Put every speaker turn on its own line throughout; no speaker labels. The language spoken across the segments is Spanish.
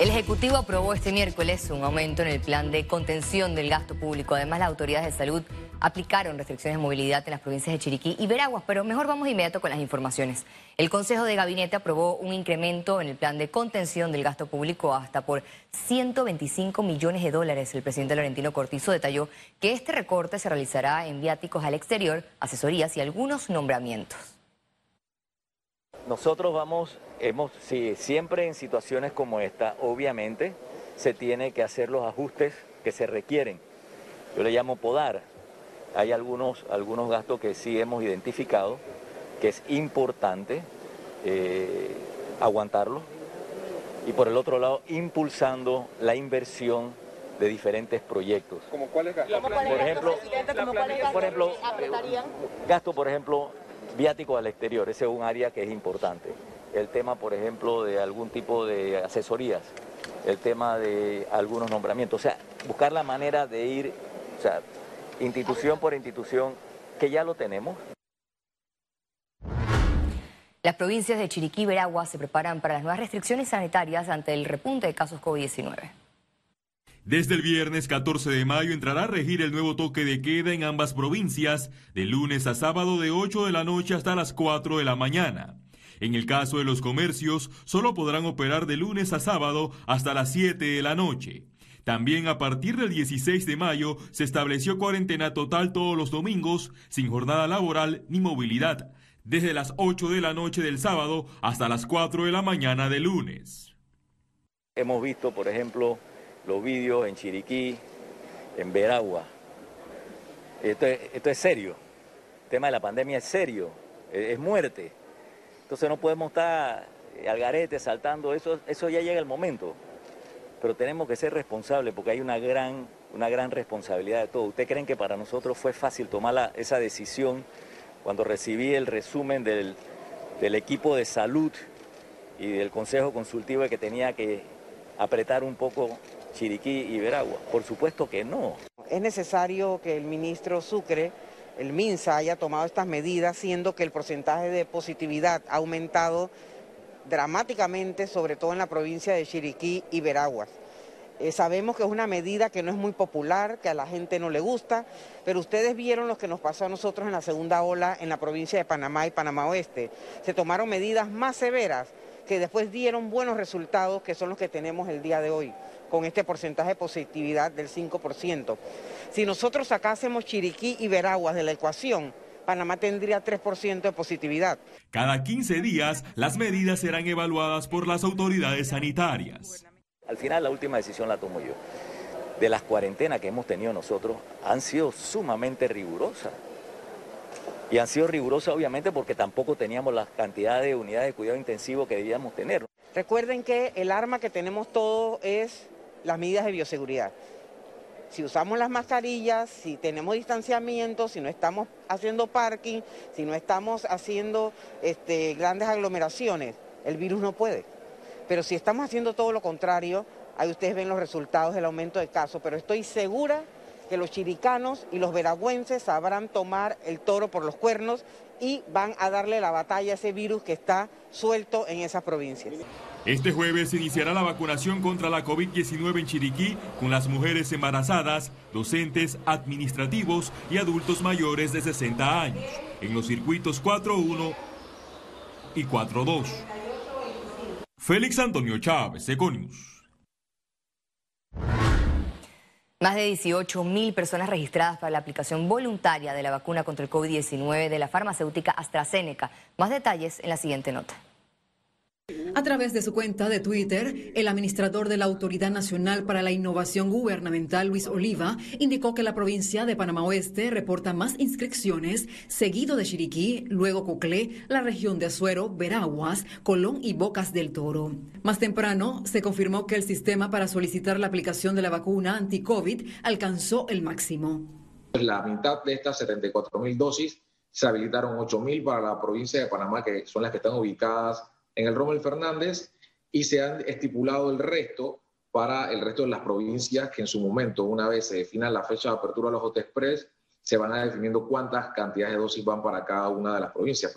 El Ejecutivo aprobó este miércoles un aumento en el plan de contención del gasto público. Además, las autoridades de salud aplicaron restricciones de movilidad en las provincias de Chiriquí y Veraguas, pero mejor vamos de inmediato con las informaciones. El Consejo de Gabinete aprobó un incremento en el plan de contención del gasto público hasta por 125 millones de dólares. El presidente Laurentino Cortizo detalló que este recorte se realizará en viáticos al exterior, asesorías y algunos nombramientos.
Nosotros vamos, hemos, sí, siempre en situaciones como esta, obviamente, se tiene que hacer los ajustes que se requieren. Yo le llamo podar. Hay algunos, algunos gastos que sí hemos identificado, que es importante eh, aguantarlos. Y por el otro lado, impulsando la inversión de diferentes proyectos.
¿Como cuáles gastos?
Por ejemplo, por ejemplo, gasto, por ejemplo, viático al exterior, ese es un área que es importante. El tema, por ejemplo, de algún tipo de asesorías, el tema de algunos nombramientos, o sea, buscar la manera de ir, o sea, institución por institución, que ya lo tenemos.
Las provincias de Chiriquí y Veragua se preparan para las nuevas restricciones sanitarias ante el repunte de casos COVID-19.
Desde el viernes 14 de mayo entrará a regir el nuevo toque de queda en ambas provincias, de lunes a sábado de 8 de la noche hasta las 4 de la mañana. En el caso de los comercios, solo podrán operar de lunes a sábado hasta las 7 de la noche. También a partir del 16 de mayo se estableció cuarentena total todos los domingos, sin jornada laboral ni movilidad, desde las 8 de la noche del sábado hasta las 4 de la mañana del lunes.
Hemos visto, por ejemplo, los vídeos en Chiriquí, en Veragua. Esto es, esto es serio. El tema de la pandemia es serio, es, muerte. Entonces no podemos estar al garete saltando, eso, eso ya llega el momento. Pero tenemos que ser responsables porque hay una gran, una gran responsabilidad de todo. ¿Ustedes creen que para nosotros fue fácil tomar esa decisión cuando recibí el resumen del, del equipo de salud y del Consejo Consultivo de que tenía que apretar un poco Chiriquí y Veragua? Por supuesto que no.
Es necesario que el ministro Sucre, el MINSA, haya tomado estas medidas, siendo que el porcentaje de positividad ha aumentado dramáticamente, sobre todo en la provincia de Chiriquí y Veraguas. Eh, sabemos que es una medida que no es muy popular, que a la gente no le gusta, pero ustedes vieron lo que nos pasó a nosotros en la segunda ola en la provincia de Panamá y Panamá Oeste. Se tomaron medidas más severas que después dieron buenos resultados, que son los que tenemos el día de hoy, con este porcentaje de positividad del 5%. Si nosotros sacásemos Chiriquí y Veraguas de la ecuación, Panamá tendría 3% de positividad.
Cada 15 días, las medidas serán evaluadas por las autoridades sanitarias.
Al final la última decisión la tomo yo. De las cuarentenas que hemos tenido nosotros han sido sumamente rigurosas. Y han sido rigurosas obviamente porque tampoco teníamos la cantidad de unidades de cuidado intensivo que debíamos tener.
Recuerden que el arma que tenemos todos es las medidas de bioseguridad. Si usamos las mascarillas, si tenemos distanciamiento, si no estamos haciendo parking, si no estamos haciendo este, grandes aglomeraciones, el virus no puede. Pero si estamos haciendo todo lo contrario, ahí ustedes ven los resultados del aumento de casos, pero estoy segura que los chiricanos y los veragüenses sabrán tomar el toro por los cuernos y van a darle la batalla a ese virus que está suelto en esas provincias.
Este jueves se iniciará la vacunación contra la COVID-19 en Chiriquí con las mujeres embarazadas, docentes, administrativos y adultos mayores de 60 años, en los circuitos 4.1 y 4.2. Félix Antonio Chávez, Econius.
Más de 18 mil personas registradas para la aplicación voluntaria de la vacuna contra el COVID-19 de la farmacéutica AstraZeneca. Más detalles en la siguiente nota.
A través de su cuenta de Twitter, el administrador de la Autoridad Nacional para la Innovación Gubernamental, Luis Oliva, indicó que la provincia de Panamá Oeste reporta más inscripciones, seguido de Chiriquí, luego Coclé, la región de Azuero, Veraguas, Colón y Bocas del Toro. Más temprano, se confirmó que el sistema para solicitar la aplicación de la vacuna anti-COVID alcanzó el máximo.
La mitad de estas 74 mil dosis se habilitaron 8 mil para la provincia de Panamá, que son las que están ubicadas en el Rommel Fernández, y se han estipulado el resto para el resto de las provincias que en su momento, una vez se defina la fecha de apertura de los Hot Express, se van a definiendo cuántas cantidades de dosis van para cada una de las provincias.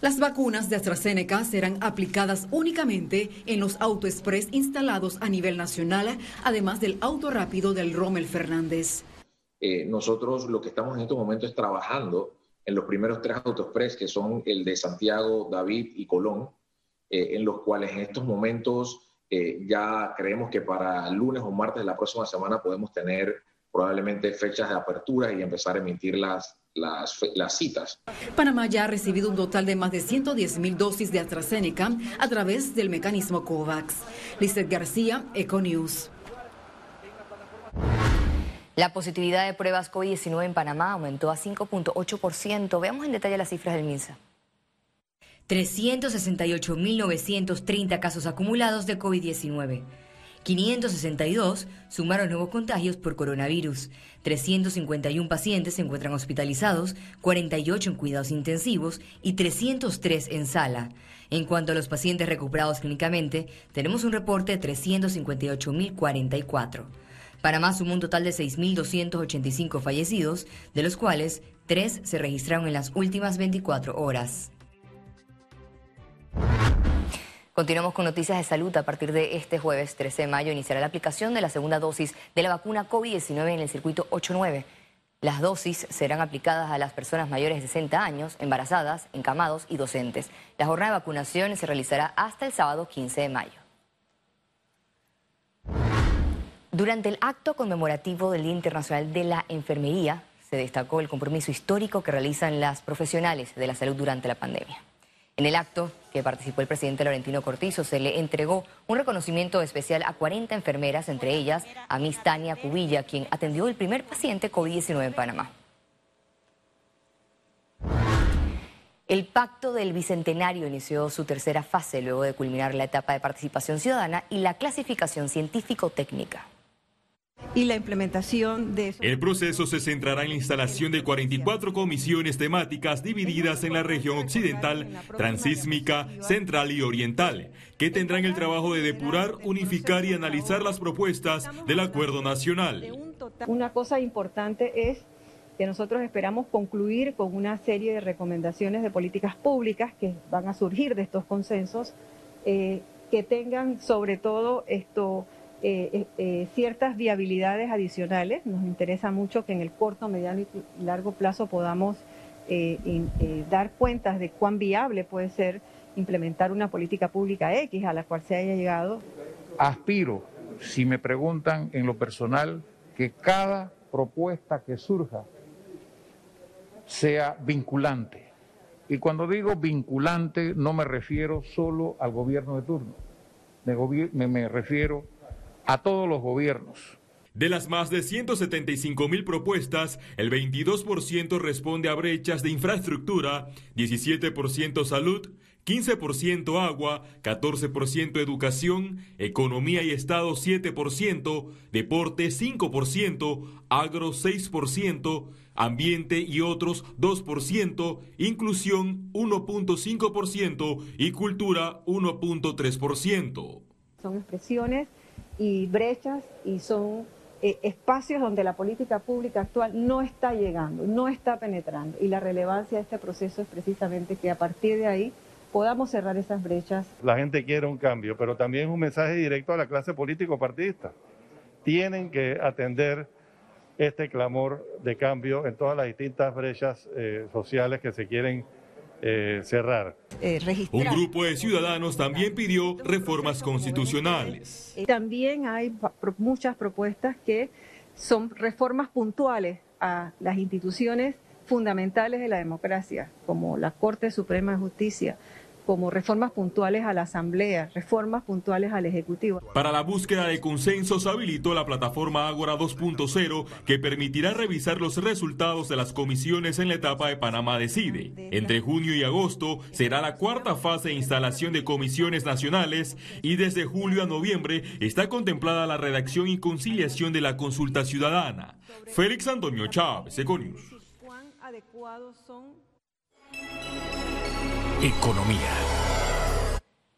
Las vacunas de AstraZeneca serán aplicadas únicamente en los autoexpress instalados a nivel nacional, además del auto rápido del Rommel Fernández.
Eh, nosotros lo que estamos en estos momentos es trabajando en los primeros tres autoexpress, que son el de Santiago, David y Colón, eh, en los cuales en estos momentos eh, ya creemos que para lunes o martes de la próxima semana podemos tener probablemente fechas de apertura y empezar a emitir las, las, las, citas.
Panamá ya ha recibido un total de más de 110 mil dosis de AstraZeneca a través del mecanismo COVAX. Lizeth García, Econews.
La positividad de pruebas COVID-19 en Panamá aumentó a 5.8%. Veamos en detalle las cifras del MINSA. 368.930 casos acumulados de COVID-19. 562 sumaron nuevos contagios por coronavirus. 351 pacientes se encuentran hospitalizados, 48 en cuidados intensivos y 303 en sala. En cuanto a los pacientes recuperados clínicamente, tenemos un reporte de 358.044. Panamá sumó un total de 6.285 fallecidos, de los cuales 3 se registraron en las últimas 24 horas. Continuamos con noticias de salud. A partir de este jueves 13 de mayo iniciará la aplicación de la segunda dosis de la vacuna COVID-19 en el circuito 89. Las dosis serán aplicadas a las personas mayores de 60 años, embarazadas, encamados y docentes. La jornada de vacunación se realizará hasta el sábado 15 de mayo. Durante el acto conmemorativo del Día Internacional de la Enfermería, se destacó el compromiso histórico que realizan las profesionales de la salud durante la pandemia. En el acto que participó el presidente Laurentino Cortizo se le entregó un reconocimiento especial a 40 enfermeras, entre ellas a Miss Tania Cubilla, quien atendió el primer paciente COVID-19 en Panamá. El Pacto del Bicentenario inició su tercera fase luego de culminar la etapa de participación ciudadana y la clasificación científico-técnica
y la implementación de eso.
El proceso se centrará en la instalación de 44 comisiones temáticas divididas en la región occidental, transísmica, central y oriental, que tendrán el trabajo de depurar, unificar y analizar las propuestas del acuerdo nacional.
Una cosa importante es que nosotros esperamos concluir con una serie de recomendaciones de políticas públicas que van a surgir de estos consensos, eh, que tengan sobre todo esto eh, eh, eh, ciertas viabilidades adicionales. Nos interesa mucho que en el corto, mediano y largo plazo podamos dar cuentas de cuán viable puede ser implementar una política pública X a la cual se haya llegado.
Aspiro, si me preguntan en lo personal, que cada propuesta que surja sea vinculante. Y cuando digo vinculante no me refiero solo al gobierno de turno, me, me refiero a todos los gobiernos.
De las más de 175 mil propuestas, el 22% responde a brechas de infraestructura, 17% salud, 15% agua, 14% educación, economía y Estado 7%, deporte 5%, agro 6%, ambiente y otros 2%, inclusión 1.5% y cultura 1.3%.
Son expresiones y brechas y son eh, espacios donde la política pública actual no está llegando, no está penetrando. Y la relevancia de este proceso es precisamente que a partir de ahí podamos cerrar esas brechas.
La gente quiere un cambio, pero también es un mensaje directo a la clase político-partidista. Tienen que atender este clamor de cambio en todas las distintas brechas eh, sociales que se quieren eh, cerrar.
Eh, Un grupo de ciudadanos también pidió reformas constitucionales.
También hay muchas propuestas que son reformas puntuales a las instituciones fundamentales de la democracia, como la Corte Suprema de Justicia, como reformas puntuales a la Asamblea, reformas puntuales al Ejecutivo.
Para la búsqueda de consensos habilitó la plataforma Ágora 2.0 que permitirá revisar los resultados de las comisiones en la etapa de Panamá Decide. Entre junio y agosto será la cuarta fase de instalación de comisiones nacionales y desde julio a noviembre está contemplada la redacción y conciliación de la consulta ciudadana. Félix Antonio Chávez, Econius.
Economía.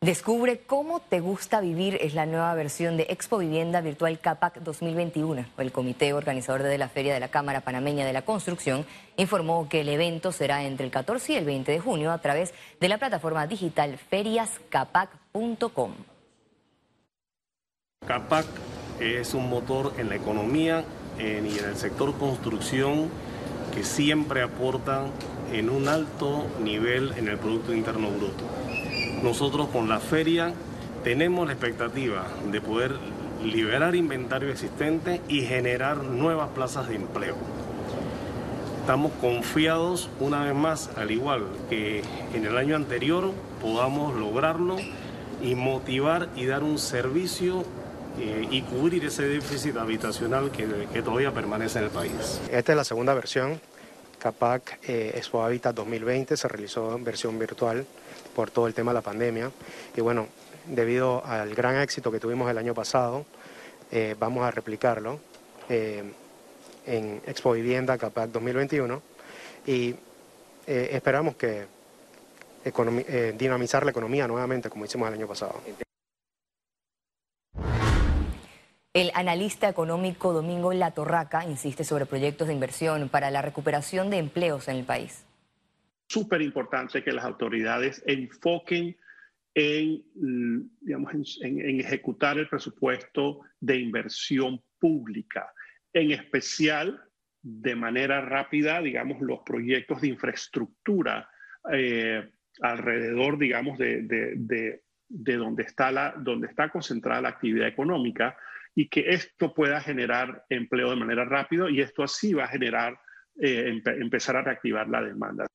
Descubre cómo te gusta vivir es la nueva versión de Expo Vivienda Virtual CAPAC 2021. El comité organizador de la Feria de la Cámara Panameña de la Construcción informó que el evento será entre el 14 y el 20 de junio a través de la plataforma digital feriascapac.com.
CAPAC es un motor en la economía y en el sector construcción que siempre aporta en un alto nivel en el Producto Interno Bruto. Nosotros con la feria tenemos la expectativa de poder liberar inventario existente y generar nuevas plazas de empleo. Estamos confiados una vez más, al igual que en el año anterior, podamos lograrlo y motivar y dar un servicio eh, y cubrir ese déficit habitacional que, que, todavía permanece en el país.
Esta es la segunda versión. CAPAC eh, Expo Habitat 2020 se realizó en versión virtual por todo el tema de la pandemia. Y bueno, debido al gran éxito que tuvimos el año pasado, eh, vamos a replicarlo eh, en Expo Vivienda CAPAC 2021 y eh, esperamos que dinamizar la economía nuevamente como hicimos el año pasado.
El analista económico Domingo Latorraca insiste sobre proyectos de inversión para la recuperación de empleos en el país.
Súper importante que las autoridades enfoquen en, mm, digamos, en, ejecutar el presupuesto de inversión pública, en especial de manera rápida, digamos, los proyectos de infraestructura eh, alrededor, digamos, de, de, de, donde, está la, donde está concentrada la actividad económica y que esto pueda generar empleo de manera rápida y esto así va a generar, eh, empezar a reactivar la demanda.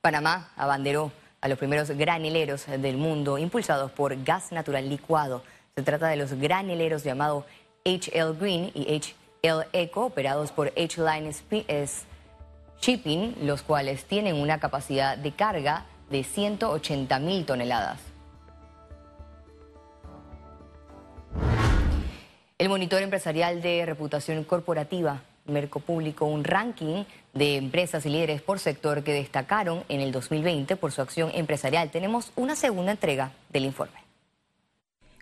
Panamá abanderó a los primeros graneleros del mundo impulsados por gas natural licuado. Se trata de los graneleros llamados HL Green y HL Eco, operados por H-Line Shipping, los cuales tienen una capacidad de carga de 180 mil toneladas. El monitor empresarial de reputación corporativa Merco publicó un ranking de empresas y líderes por sector que destacaron en el 2020 por su acción empresarial. Tenemos una segunda entrega del informe.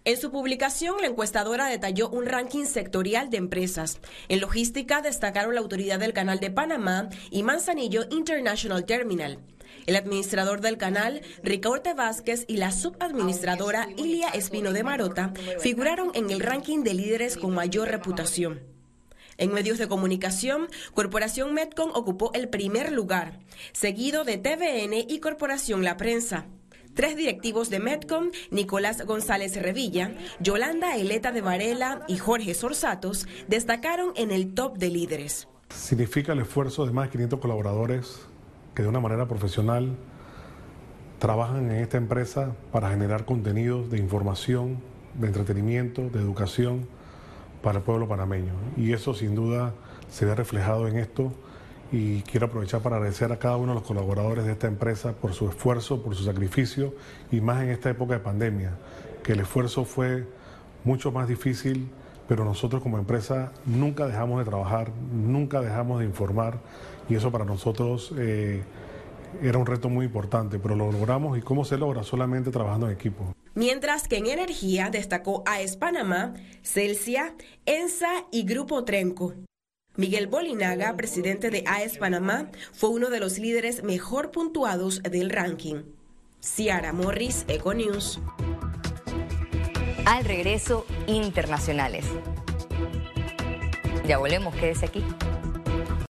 En su publicación, la encuestadora detalló un ranking sectorial de empresas. En logística destacaron la Autoridad del Canal de Panamá y Manzanillo International Terminal. El administrador del canal, Ricaurte Vázquez, y la subadministradora Ilia Espino de Marota figuraron en el ranking de líderes con mayor reputación. En medios de comunicación, Corporación Metcon ocupó el primer lugar, seguido de TVN y Corporación La Prensa. Tres directivos de Metcon, Nicolás González Revilla, Yolanda Eleta de Varela y Jorge Sorsatos, destacaron en el top de líderes.
Significa el esfuerzo de más de 500 colaboradores que de una manera profesional trabajan en esta empresa para generar contenidos de información, de entretenimiento, de educación, para el pueblo panameño. Y eso sin duda se ve reflejado en esto y quiero aprovechar para agradecer a cada uno de los colaboradores de esta empresa por su esfuerzo, por su sacrificio y más en esta época de pandemia, que el esfuerzo fue mucho más difícil, pero nosotros como empresa nunca dejamos de trabajar, nunca dejamos de informar y eso para nosotros eh, era un reto muy importante, pero lo logramos y cómo se logra solamente trabajando en equipo
mientras que en energía destacó AES Panamá, Celsia, ENSA y Grupo Trenco. Miguel Bolinaga, presidente de AES Panamá, fue uno de los líderes mejor puntuados del ranking. Ciara Morris, Econews.
Al regreso, internacionales. Ya volvemos, quédese aquí.